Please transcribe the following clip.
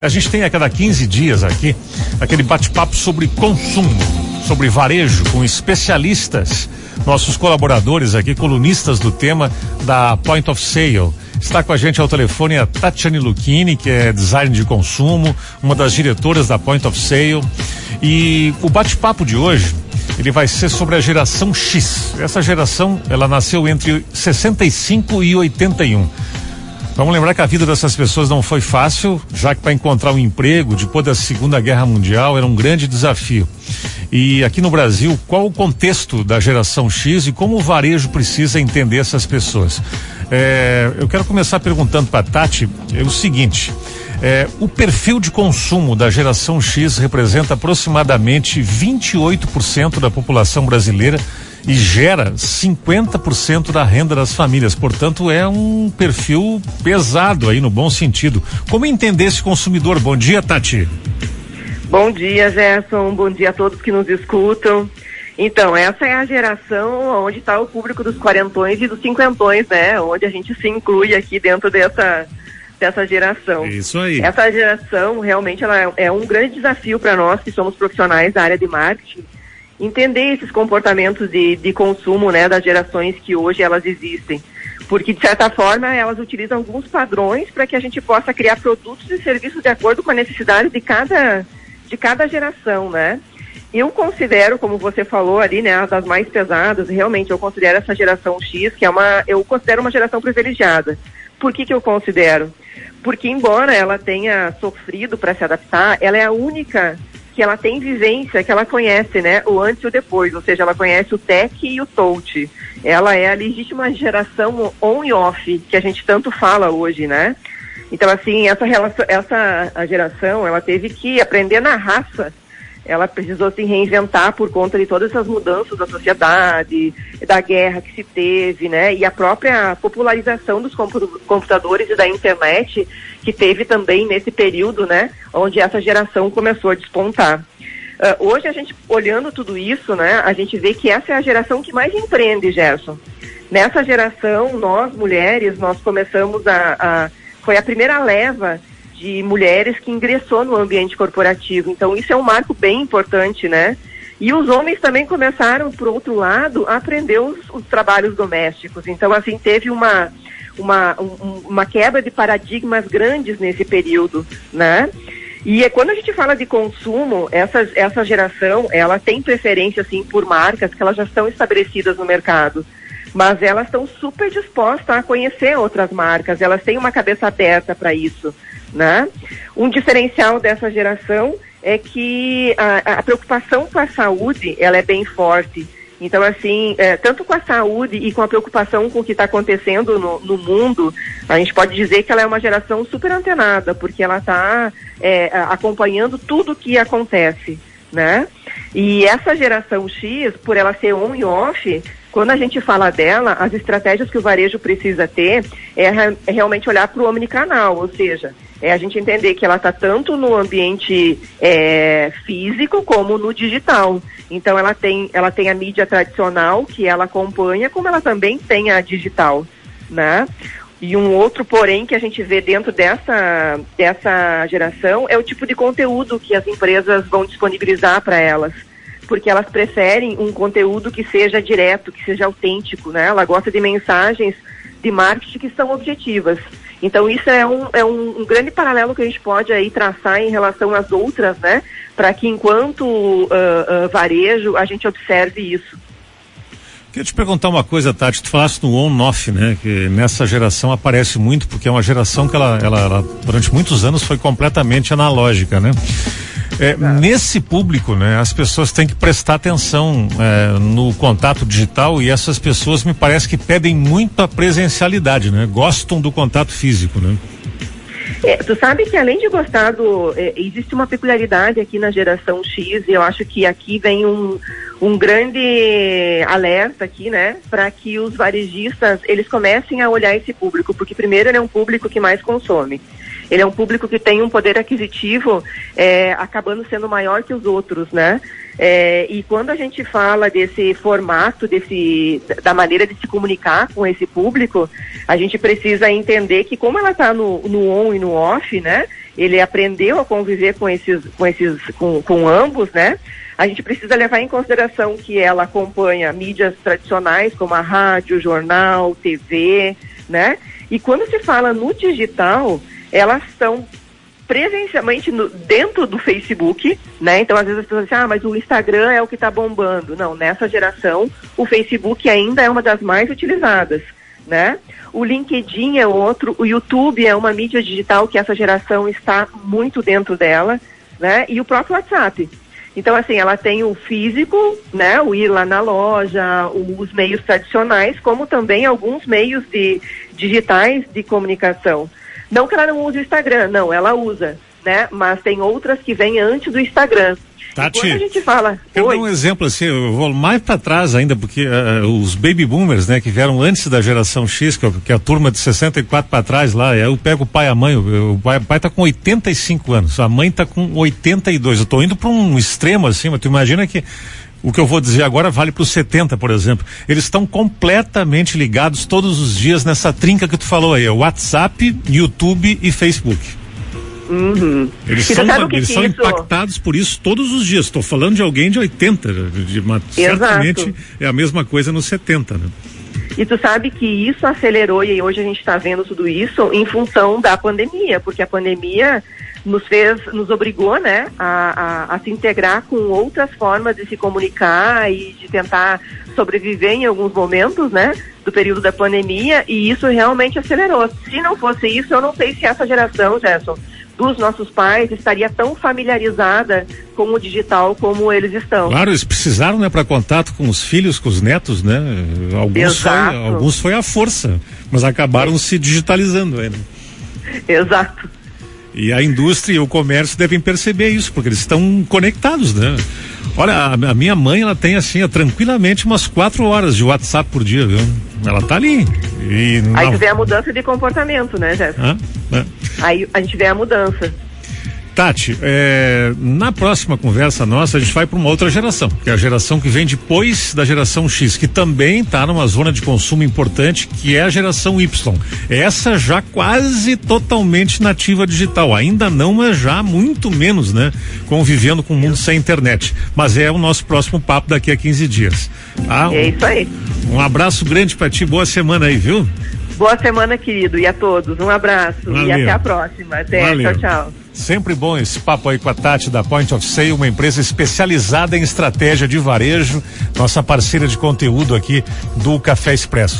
A gente tem a cada 15 dias aqui aquele bate-papo sobre consumo, sobre varejo, com especialistas, nossos colaboradores aqui, colunistas do tema da Point of Sale. Está com a gente ao telefone a Tatiane Lucchini, que é design de consumo, uma das diretoras da Point of Sale. E o bate-papo de hoje, ele vai ser sobre a geração X. Essa geração, ela nasceu entre 65 e 81. Vamos lembrar que a vida dessas pessoas não foi fácil, já que para encontrar um emprego depois da Segunda Guerra Mundial era um grande desafio. E aqui no Brasil, qual o contexto da geração X e como o varejo precisa entender essas pessoas? É, eu quero começar perguntando para Tati é o seguinte. É, o perfil de consumo da geração X representa aproximadamente 28% da população brasileira e gera 50% da renda das famílias. Portanto, é um perfil pesado aí no bom sentido. Como entender esse consumidor? Bom dia, Tati. Bom dia, Gerson. Bom dia a todos que nos escutam. Então, essa é a geração onde está o público dos quarentões e dos cinquentões, né? Onde a gente se inclui aqui dentro dessa, dessa geração. Isso aí. Essa geração realmente ela é, é um grande desafio para nós que somos profissionais da área de marketing entender esses comportamentos de, de consumo né, das gerações que hoje elas existem. Porque, de certa forma, elas utilizam alguns padrões para que a gente possa criar produtos e serviços de acordo com a necessidade de cada, de cada geração, né? Eu considero, como você falou ali, né, das mais pesadas, realmente eu considero essa geração X, que é uma, eu considero uma geração privilegiada. Por que que eu considero? Porque embora ela tenha sofrido para se adaptar, ela é a única que ela tem vivência, que ela conhece, né, o antes e o depois, ou seja, ela conhece o tech e o touch. Ela é a legítima geração on e off que a gente tanto fala hoje, né? Então, assim, essa, relação, essa geração, ela teve que aprender na raça ela precisou se reinventar por conta de todas essas mudanças da sociedade, da guerra que se teve, né? E a própria popularização dos computadores e da internet que teve também nesse período, né? Onde essa geração começou a despontar. Uh, hoje a gente, olhando tudo isso, né? A gente vê que essa é a geração que mais empreende, Gerson. Nessa geração, nós, mulheres, nós começamos a, a foi a primeira leva de mulheres que ingressou no ambiente corporativo. Então, isso é um marco bem importante, né? E os homens também começaram, por outro lado, a aprender os, os trabalhos domésticos. Então, assim, teve uma, uma, um, uma quebra de paradigmas grandes nesse período, né? E é, quando a gente fala de consumo, essa, essa geração, ela tem preferência, assim, por marcas que elas já estão estabelecidas no mercado mas elas estão super dispostas a conhecer outras marcas, elas têm uma cabeça aberta para isso, né? Um diferencial dessa geração é que a, a, preocupação com a saúde, ela é bem forte. Então, assim, é, tanto com a saúde e com a preocupação com o que está acontecendo no, no, mundo, a gente pode dizer que ela é uma geração super antenada, porque ela está é, acompanhando tudo o que acontece, né? E essa geração X, por ela ser on e off, quando a gente fala dela, as estratégias que o varejo precisa ter é, é realmente olhar para o omnicanal, ou seja, é a gente entender que ela está tanto no ambiente é, físico como no digital. Então ela tem, ela tem a mídia tradicional que ela acompanha, como ela também tem a digital, né? E um outro porém que a gente vê dentro dessa, dessa geração é o tipo de conteúdo que as empresas vão disponibilizar para elas porque elas preferem um conteúdo que seja direto, que seja autêntico, né? Ela gosta de mensagens de marketing que são objetivas. Então isso é um, é um, um grande paralelo que a gente pode aí traçar em relação às outras, né? Para que enquanto uh, uh, varejo a gente observe isso. Queria te perguntar uma coisa, Tati. Tu falaste no on-off, né? Que nessa geração aparece muito, porque é uma geração que ela, ela, ela durante muitos anos foi completamente analógica, né? É, nesse público, né, as pessoas têm que prestar atenção é, no contato digital e essas pessoas me parece que pedem muita presencialidade, né? Gostam do contato físico, né? É, tu sabe que além de gostar do. É, existe uma peculiaridade aqui na geração X, e eu acho que aqui vem um, um grande alerta aqui, né? Para que os varejistas eles comecem a olhar esse público, porque primeiro ele é um público que mais consome. Ele é um público que tem um poder aquisitivo é, acabando sendo maior que os outros, né? É, e quando a gente fala desse formato, desse, da maneira de se comunicar com esse público, a gente precisa entender que como ela está no, no on e no off, né? ele aprendeu a conviver com esses, com esses, com, com ambos, né? A gente precisa levar em consideração que ela acompanha mídias tradicionais como a rádio, jornal, TV, né? E quando se fala no digital, elas estão presencialmente no, dentro do Facebook, né? Então, às vezes as pessoas dizem, ah, mas o Instagram é o que está bombando. Não, nessa geração, o Facebook ainda é uma das mais utilizadas, né? O LinkedIn é outro, o YouTube é uma mídia digital que essa geração está muito dentro dela, né? E o próprio WhatsApp. Então, assim, ela tem o físico, né? O ir lá na loja, os meios tradicionais, como também alguns meios de digitais de comunicação. Não que ela não use o Instagram, não, ela usa, né? Mas tem outras que vêm antes do Instagram. Tati, quando a gente fala. Eu dar um exemplo assim, eu vou mais para trás ainda, porque uh, os baby boomers, né, que vieram antes da geração X, que, é, que é a turma de 64 para trás lá, eu pego o pai e a mãe, o, o, pai, o pai tá com 85 anos, a mãe tá com 82. Eu tô indo para um extremo assim, mas tu imagina que o que eu vou dizer agora vale para os 70, por exemplo. Eles estão completamente ligados todos os dias nessa trinca que tu falou aí, WhatsApp, YouTube e Facebook. Uhum. Eles são, eles são impactados por isso todos os dias. Estou falando de alguém de 80, de uma, certamente é a mesma coisa nos 70, né? E tu sabe que isso acelerou e hoje a gente está vendo tudo isso em função da pandemia, porque a pandemia nos fez, nos obrigou, né, a, a, a, se integrar com outras formas de se comunicar e de tentar sobreviver em alguns momentos, né, do período da pandemia, e isso realmente acelerou. Se não fosse isso, eu não sei se essa geração, Gerson, dos nossos pais estaria tão familiarizada com o digital como eles estão. Claro, eles precisaram, né, para contato com os filhos, com os netos, né? Alguns foi, alguns foi a força, mas acabaram é. se digitalizando ainda. Exato. E a indústria e o comércio devem perceber isso, porque eles estão conectados, né? Olha, a, a minha mãe, ela tem assim, tranquilamente umas quatro horas de WhatsApp por dia, viu? Ela tá ali. E Aí não... tu vê a mudança de comportamento, né, Jéssica? É. Aí a gente vê a mudança. Tati, é, na próxima conversa nossa, a gente vai para uma outra geração, que é a geração que vem depois da geração X, que também está numa zona de consumo importante, que é a geração Y. Essa já quase totalmente nativa digital, ainda não, mas já muito menos, né? Convivendo com o mundo sem internet. Mas é o nosso próximo papo daqui a 15 dias. Tá? É isso aí. Um abraço grande para ti, boa semana aí, viu? Boa semana, querido, e a todos. Um abraço Valeu. e até a próxima. Até, Valeu. tchau, tchau. Sempre bom esse papo aí com a Tati da Point of Sale, uma empresa especializada em estratégia de varejo, nossa parceira de conteúdo aqui do Café Expresso.